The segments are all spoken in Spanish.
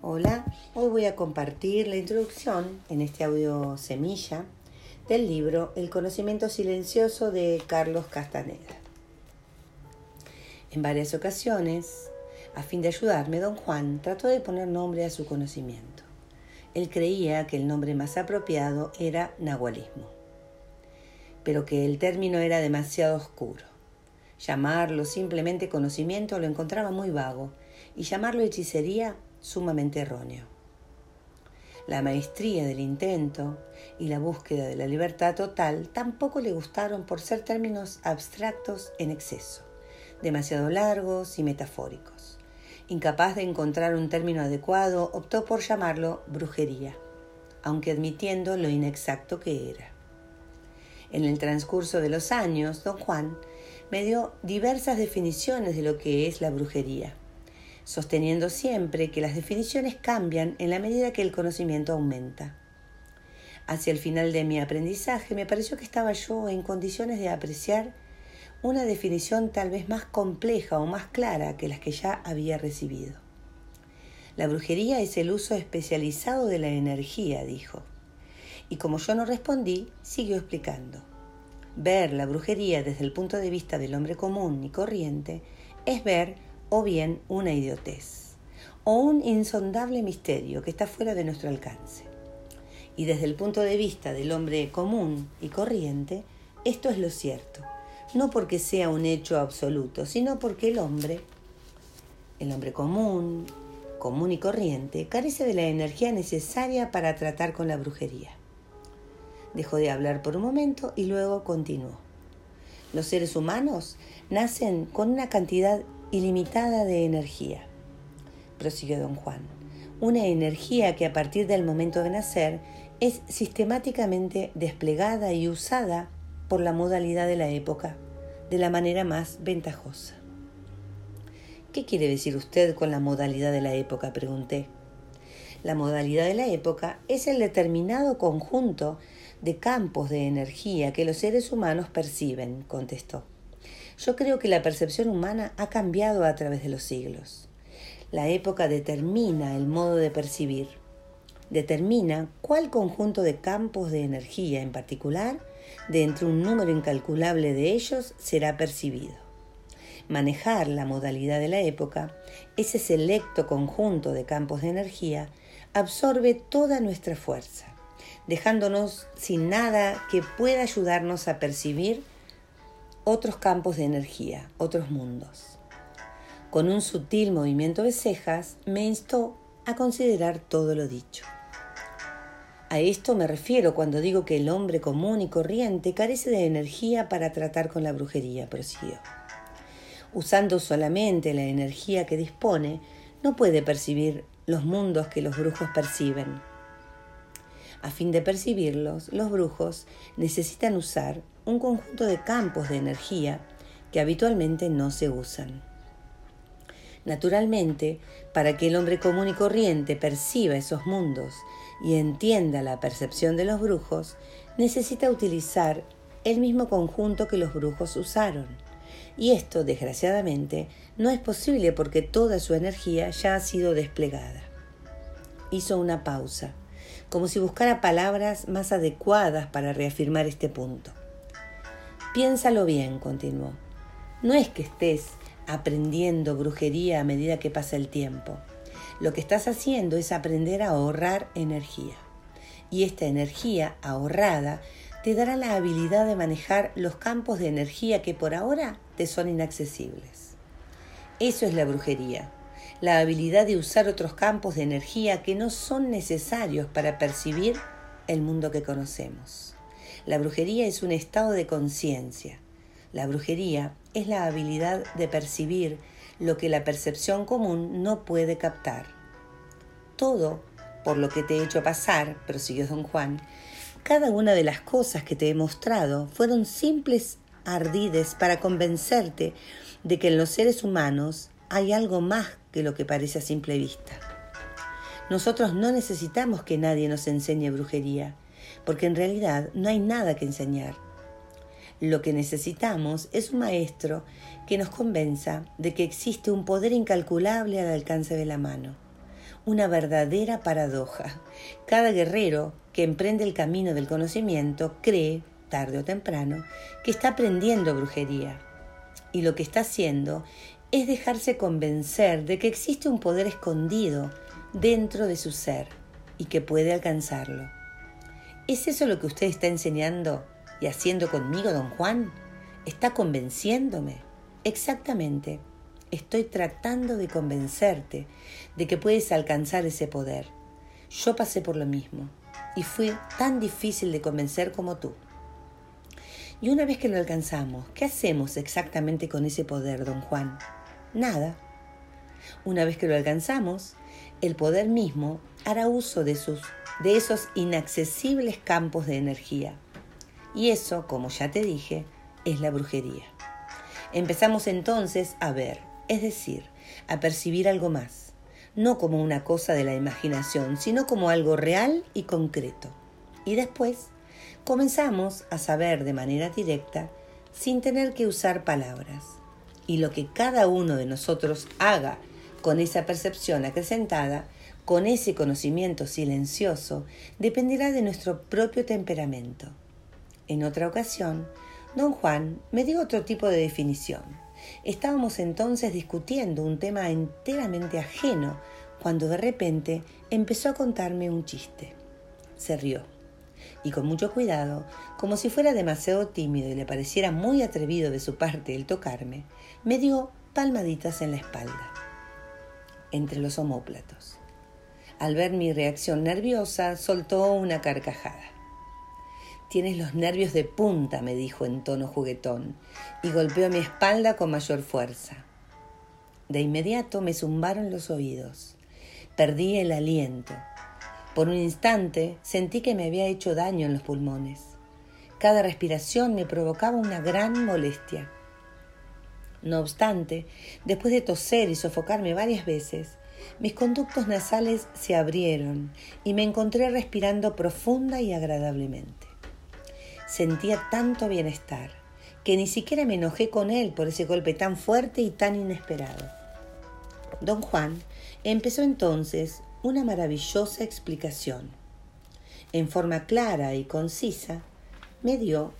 Hola, hoy voy a compartir la introducción en este audio semilla del libro El conocimiento silencioso de Carlos Castaneda. En varias ocasiones, a fin de ayudarme, don Juan trató de poner nombre a su conocimiento. Él creía que el nombre más apropiado era nahualismo, pero que el término era demasiado oscuro. Llamarlo simplemente conocimiento lo encontraba muy vago y llamarlo hechicería sumamente erróneo. La maestría del intento y la búsqueda de la libertad total tampoco le gustaron por ser términos abstractos en exceso, demasiado largos y metafóricos. Incapaz de encontrar un término adecuado, optó por llamarlo brujería, aunque admitiendo lo inexacto que era. En el transcurso de los años, don Juan me dio diversas definiciones de lo que es la brujería sosteniendo siempre que las definiciones cambian en la medida que el conocimiento aumenta. Hacia el final de mi aprendizaje me pareció que estaba yo en condiciones de apreciar una definición tal vez más compleja o más clara que las que ya había recibido. La brujería es el uso especializado de la energía, dijo. Y como yo no respondí, siguió explicando. Ver la brujería desde el punto de vista del hombre común y corriente es ver o bien una idiotez, o un insondable misterio que está fuera de nuestro alcance. Y desde el punto de vista del hombre común y corriente, esto es lo cierto, no porque sea un hecho absoluto, sino porque el hombre, el hombre común, común y corriente, carece de la energía necesaria para tratar con la brujería. Dejó de hablar por un momento y luego continuó. Los seres humanos nacen con una cantidad ilimitada de energía, prosiguió don Juan. Una energía que a partir del momento de nacer es sistemáticamente desplegada y usada por la modalidad de la época de la manera más ventajosa. ¿Qué quiere decir usted con la modalidad de la época? pregunté. La modalidad de la época es el determinado conjunto de campos de energía que los seres humanos perciben, contestó. Yo creo que la percepción humana ha cambiado a través de los siglos. La época determina el modo de percibir, determina cuál conjunto de campos de energía en particular, de entre un número incalculable de ellos, será percibido. Manejar la modalidad de la época, ese selecto conjunto de campos de energía, absorbe toda nuestra fuerza, dejándonos sin nada que pueda ayudarnos a percibir otros campos de energía, otros mundos. Con un sutil movimiento de cejas me instó a considerar todo lo dicho. A esto me refiero cuando digo que el hombre común y corriente carece de energía para tratar con la brujería, prosiguió. Usando solamente la energía que dispone, no puede percibir los mundos que los brujos perciben. A fin de percibirlos, los brujos necesitan usar un conjunto de campos de energía que habitualmente no se usan. Naturalmente, para que el hombre común y corriente perciba esos mundos y entienda la percepción de los brujos, necesita utilizar el mismo conjunto que los brujos usaron. Y esto, desgraciadamente, no es posible porque toda su energía ya ha sido desplegada. Hizo una pausa, como si buscara palabras más adecuadas para reafirmar este punto. Piénsalo bien, continuó. No es que estés aprendiendo brujería a medida que pasa el tiempo. Lo que estás haciendo es aprender a ahorrar energía. Y esta energía ahorrada te dará la habilidad de manejar los campos de energía que por ahora te son inaccesibles. Eso es la brujería, la habilidad de usar otros campos de energía que no son necesarios para percibir el mundo que conocemos. La brujería es un estado de conciencia. La brujería es la habilidad de percibir lo que la percepción común no puede captar. Todo por lo que te he hecho pasar, prosiguió don Juan, cada una de las cosas que te he mostrado fueron simples ardides para convencerte de que en los seres humanos hay algo más que lo que parece a simple vista. Nosotros no necesitamos que nadie nos enseñe brujería porque en realidad no hay nada que enseñar. Lo que necesitamos es un maestro que nos convenza de que existe un poder incalculable al alcance de la mano, una verdadera paradoja. Cada guerrero que emprende el camino del conocimiento cree, tarde o temprano, que está aprendiendo brujería. Y lo que está haciendo es dejarse convencer de que existe un poder escondido dentro de su ser y que puede alcanzarlo. ¿Es eso lo que usted está enseñando y haciendo conmigo, don Juan? ¿Está convenciéndome? Exactamente. Estoy tratando de convencerte de que puedes alcanzar ese poder. Yo pasé por lo mismo y fui tan difícil de convencer como tú. Y una vez que lo alcanzamos, ¿qué hacemos exactamente con ese poder, don Juan? Nada. Una vez que lo alcanzamos, el poder mismo hará uso de, sus, de esos inaccesibles campos de energía. Y eso, como ya te dije, es la brujería. Empezamos entonces a ver, es decir, a percibir algo más, no como una cosa de la imaginación, sino como algo real y concreto. Y después comenzamos a saber de manera directa, sin tener que usar palabras. Y lo que cada uno de nosotros haga con esa percepción acrecentada, con ese conocimiento silencioso, dependerá de nuestro propio temperamento. En otra ocasión, don Juan me dio otro tipo de definición. Estábamos entonces discutiendo un tema enteramente ajeno cuando de repente empezó a contarme un chiste. Se rió y con mucho cuidado, como si fuera demasiado tímido y le pareciera muy atrevido de su parte el tocarme, me dio palmaditas en la espalda, entre los omóplatos. Al ver mi reacción nerviosa, soltó una carcajada. Tienes los nervios de punta, me dijo en tono juguetón, y golpeó mi espalda con mayor fuerza. De inmediato me zumbaron los oídos. Perdí el aliento. Por un instante sentí que me había hecho daño en los pulmones. Cada respiración me provocaba una gran molestia. No obstante, después de toser y sofocarme varias veces, mis conductos nasales se abrieron y me encontré respirando profunda y agradablemente. Sentía tanto bienestar que ni siquiera me enojé con él por ese golpe tan fuerte y tan inesperado. Don Juan empezó entonces una maravillosa explicación. En forma clara y concisa, me dio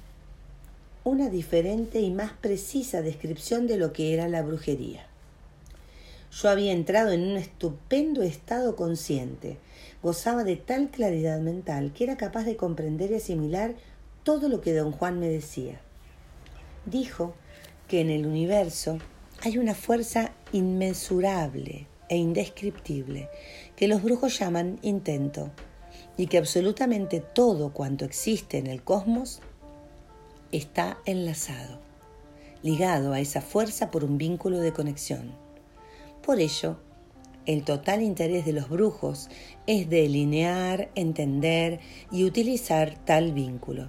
una diferente y más precisa descripción de lo que era la brujería. Yo había entrado en un estupendo estado consciente, gozaba de tal claridad mental que era capaz de comprender y asimilar todo lo que don Juan me decía. Dijo que en el universo hay una fuerza inmensurable e indescriptible que los brujos llaman intento y que absolutamente todo cuanto existe en el cosmos está enlazado, ligado a esa fuerza por un vínculo de conexión. Por ello, el total interés de los brujos es delinear, entender y utilizar tal vínculo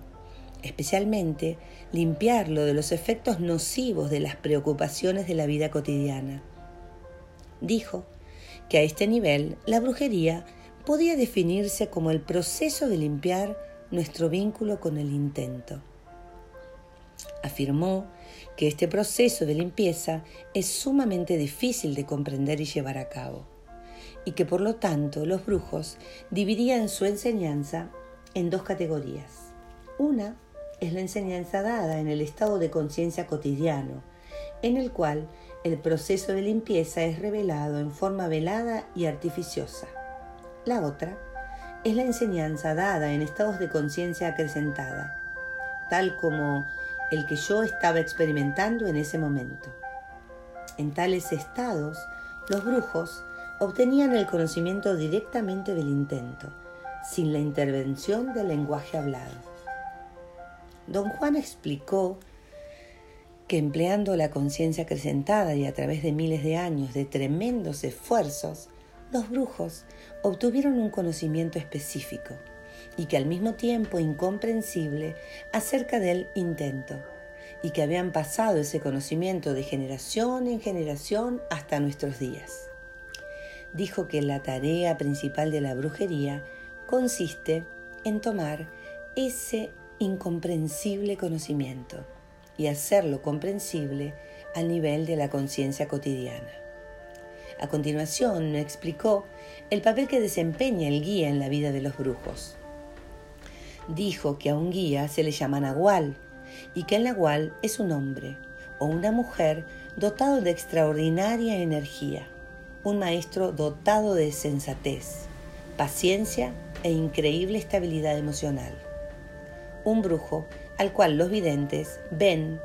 especialmente limpiarlo de los efectos nocivos de las preocupaciones de la vida cotidiana. Dijo que a este nivel la brujería podía definirse como el proceso de limpiar nuestro vínculo con el intento. Afirmó que este proceso de limpieza es sumamente difícil de comprender y llevar a cabo, y que por lo tanto los brujos dividían su enseñanza en dos categorías. Una es la enseñanza dada en el estado de conciencia cotidiano, en el cual el proceso de limpieza es revelado en forma velada y artificiosa. La otra es la enseñanza dada en estados de conciencia acrecentada, tal como el que yo estaba experimentando en ese momento. En tales estados, los brujos obtenían el conocimiento directamente del intento, sin la intervención del lenguaje hablado. Don Juan explicó que empleando la conciencia acrecentada y a través de miles de años de tremendos esfuerzos, los brujos obtuvieron un conocimiento específico y que al mismo tiempo incomprensible acerca del intento, y que habían pasado ese conocimiento de generación en generación hasta nuestros días. Dijo que la tarea principal de la brujería consiste en tomar ese incomprensible conocimiento y hacerlo comprensible al nivel de la conciencia cotidiana. A continuación explicó el papel que desempeña el guía en la vida de los brujos. Dijo que a un guía se le llama nahual y que el nahual es un hombre o una mujer dotado de extraordinaria energía, un maestro dotado de sensatez, paciencia e increíble estabilidad emocional. Un brujo al cual los videntes ven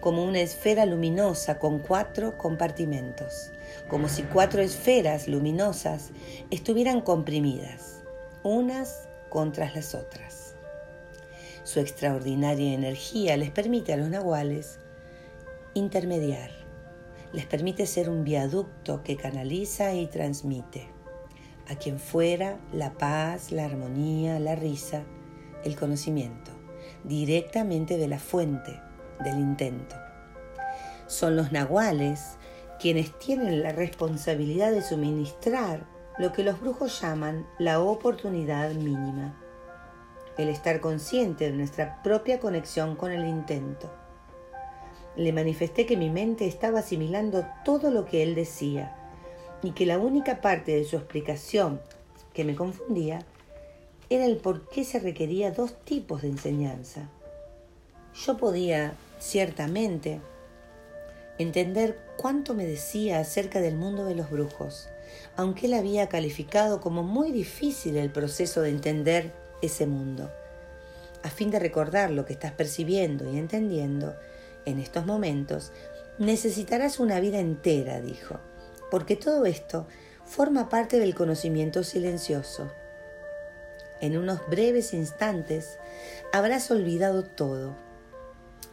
como una esfera luminosa con cuatro compartimentos, como si cuatro esferas luminosas estuvieran comprimidas, unas contra las otras. Su extraordinaria energía les permite a los nahuales intermediar, les permite ser un viaducto que canaliza y transmite. A quien fuera la paz, la armonía, la risa, el conocimiento, directamente de la fuente del intento. Son los nahuales quienes tienen la responsabilidad de suministrar lo que los brujos llaman la oportunidad mínima, el estar consciente de nuestra propia conexión con el intento. Le manifesté que mi mente estaba asimilando todo lo que él decía y que la única parte de su explicación que me confundía era el por qué se requería dos tipos de enseñanza. Yo podía, ciertamente, entender cuánto me decía acerca del mundo de los brujos, aunque él había calificado como muy difícil el proceso de entender ese mundo. A fin de recordar lo que estás percibiendo y entendiendo en estos momentos, necesitarás una vida entera, dijo, porque todo esto forma parte del conocimiento silencioso. En unos breves instantes habrás olvidado todo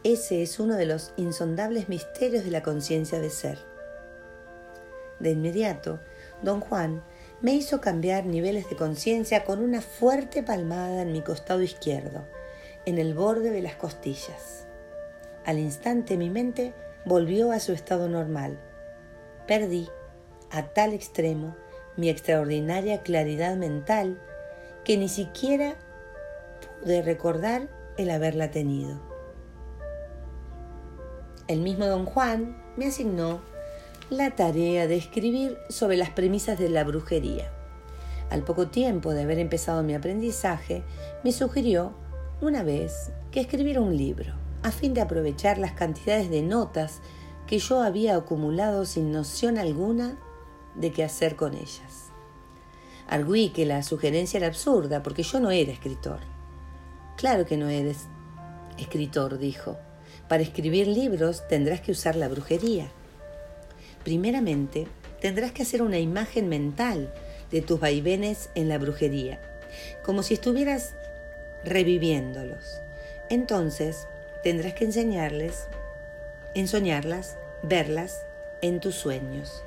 ese es uno de los insondables misterios de la conciencia de ser. De inmediato, don Juan me hizo cambiar niveles de conciencia con una fuerte palmada en mi costado izquierdo, en el borde de las costillas. Al instante mi mente volvió a su estado normal. Perdí, a tal extremo, mi extraordinaria claridad mental que ni siquiera pude recordar el haberla tenido. El mismo don Juan me asignó la tarea de escribir sobre las premisas de la brujería. Al poco tiempo de haber empezado mi aprendizaje, me sugirió una vez que escribiera un libro, a fin de aprovechar las cantidades de notas que yo había acumulado sin noción alguna de qué hacer con ellas. Arguí que la sugerencia era absurda porque yo no era escritor. Claro que no eres escritor, dijo. Para escribir libros tendrás que usar la brujería. Primeramente, tendrás que hacer una imagen mental de tus vaivenes en la brujería, como si estuvieras reviviéndolos. Entonces, tendrás que enseñarles, ensoñarlas, verlas en tus sueños.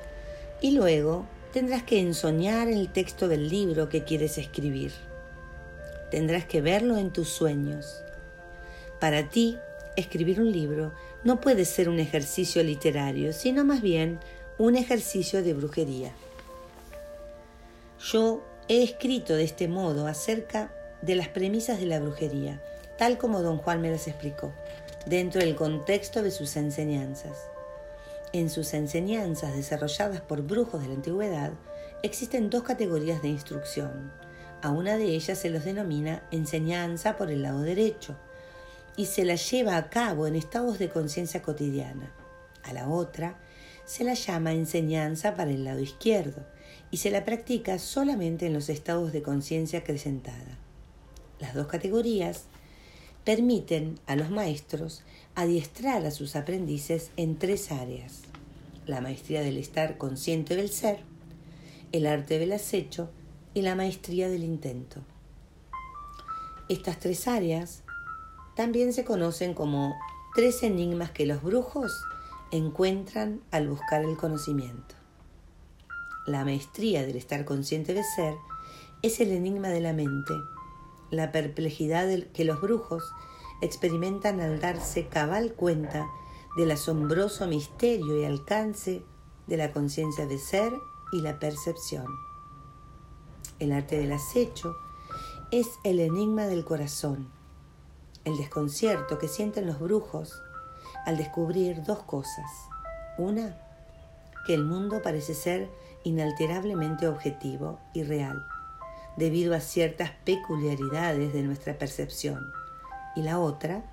Y luego tendrás que ensoñar el texto del libro que quieres escribir. Tendrás que verlo en tus sueños. Para ti, escribir un libro no puede ser un ejercicio literario, sino más bien un ejercicio de brujería. Yo he escrito de este modo acerca de las premisas de la brujería, tal como don Juan me las explicó, dentro del contexto de sus enseñanzas. En sus enseñanzas desarrolladas por brujos de la antigüedad, existen dos categorías de instrucción. A una de ellas se los denomina enseñanza por el lado derecho, y se la lleva a cabo en estados de conciencia cotidiana. A la otra se la llama enseñanza para el lado izquierdo y se la practica solamente en los estados de conciencia acrecentada. Las dos categorías permiten a los maestros adiestrar a sus aprendices en tres áreas. La maestría del estar consciente del ser, el arte del acecho y la maestría del intento. Estas tres áreas también se conocen como tres enigmas que los brujos encuentran al buscar el conocimiento. La maestría del estar consciente de ser es el enigma de la mente, la perplejidad que los brujos experimentan al darse cabal cuenta del asombroso misterio y alcance de la conciencia de ser y la percepción. El arte del acecho es el enigma del corazón, el desconcierto que sienten los brujos al descubrir dos cosas. Una, que el mundo parece ser inalterablemente objetivo y real, debido a ciertas peculiaridades de nuestra percepción, y la otra,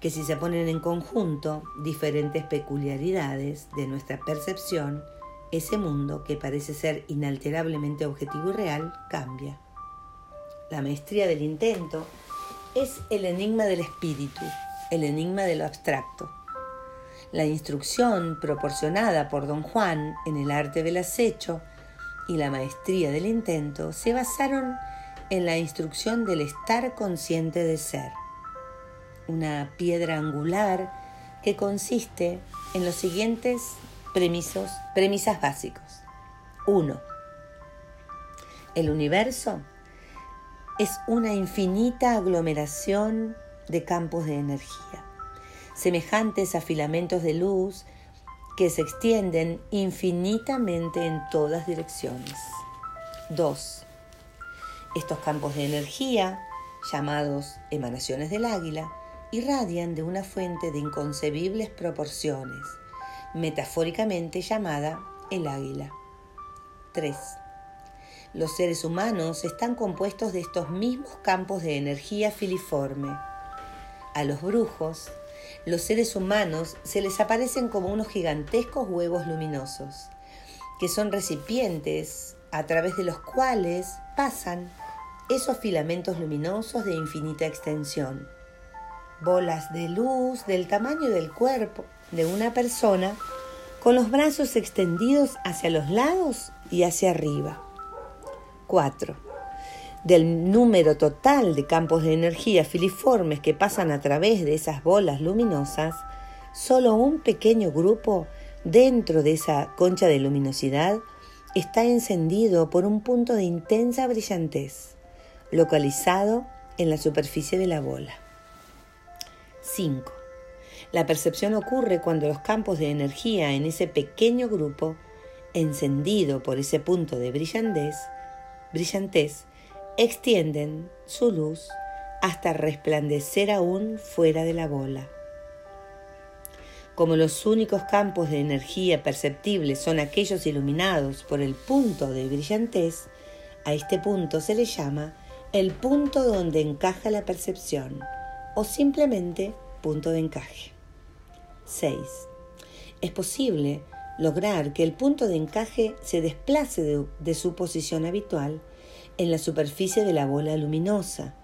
que si se ponen en conjunto diferentes peculiaridades de nuestra percepción, ese mundo que parece ser inalterablemente objetivo y real cambia. La maestría del intento es el enigma del espíritu, el enigma de lo abstracto. La instrucción proporcionada por don Juan en el arte del acecho y la maestría del intento se basaron en la instrucción del estar consciente de ser, una piedra angular que consiste en los siguientes premisos, premisas básicos. 1. El universo es una infinita aglomeración de campos de energía, semejantes a filamentos de luz que se extienden infinitamente en todas direcciones. 2. Estos campos de energía, llamados emanaciones del águila, irradian de una fuente de inconcebibles proporciones, metafóricamente llamada el águila. 3. Los seres humanos están compuestos de estos mismos campos de energía filiforme. A los brujos, los seres humanos se les aparecen como unos gigantescos huevos luminosos, que son recipientes a través de los cuales pasan esos filamentos luminosos de infinita extensión. Bolas de luz del tamaño del cuerpo de una persona con los brazos extendidos hacia los lados y hacia arriba. 4. Del número total de campos de energía filiformes que pasan a través de esas bolas luminosas, solo un pequeño grupo dentro de esa concha de luminosidad está encendido por un punto de intensa brillantez, localizado en la superficie de la bola. 5. La percepción ocurre cuando los campos de energía en ese pequeño grupo, encendido por ese punto de brillantez, brillantez, extienden su luz hasta resplandecer aún fuera de la bola. Como los únicos campos de energía perceptibles son aquellos iluminados por el punto de brillantez, a este punto se le llama el punto donde encaja la percepción o simplemente punto de encaje. 6. Es posible lograr que el punto de encaje se desplace de, su posición habitual en la superficie de la bola luminosa,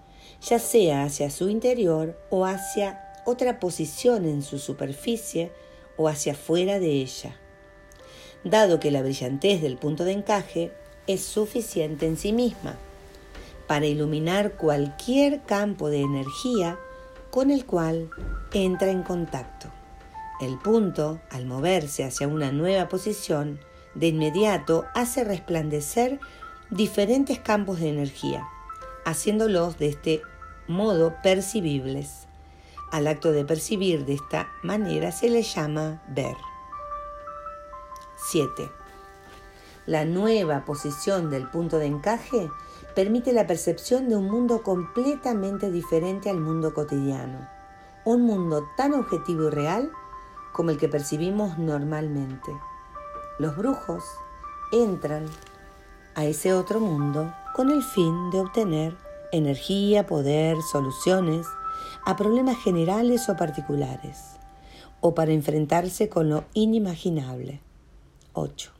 ya sea hacia su interior o hacia otra posición en su superficie o hacia fuera de ella. Dado que la brillantez del punto de encaje es suficiente en sí misma para iluminar cualquier campo de energía con el cual entra en contacto. El punto, al moverse hacia una nueva posición, de inmediato hace resplandecer diferentes campos de energía, haciéndolos de este modo percibibles. Al acto de percibir de esta manera se le llama ver. 7. La nueva posición del punto de encaje permite la percepción de un mundo completamente diferente al mundo cotidiano, un mundo tan objetivo y real como el que percibimos normalmente. Los brujos entran a ese otro mundo con el fin de obtener energía, poder, soluciones a problemas generales o particulares, o para enfrentarse con lo inimaginable. 8.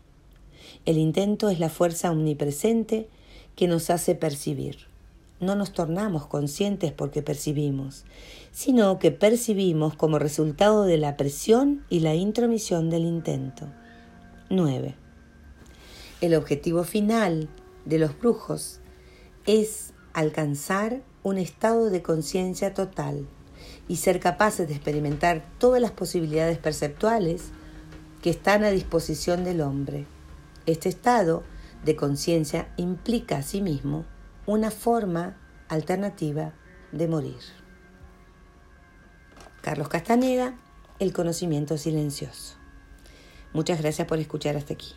El intento es la fuerza omnipresente que nos hace percibir. No nos tornamos conscientes porque percibimos, sino que percibimos como resultado de la presión y la intromisión del intento. 9. El objetivo final de los brujos es alcanzar un estado de conciencia total y ser capaces de experimentar todas las posibilidades perceptuales que están a disposición del hombre. Este estado de conciencia implica asimismo una forma alternativa de morir. Carlos Castaneda, El conocimiento silencioso. Muchas gracias por escuchar hasta aquí.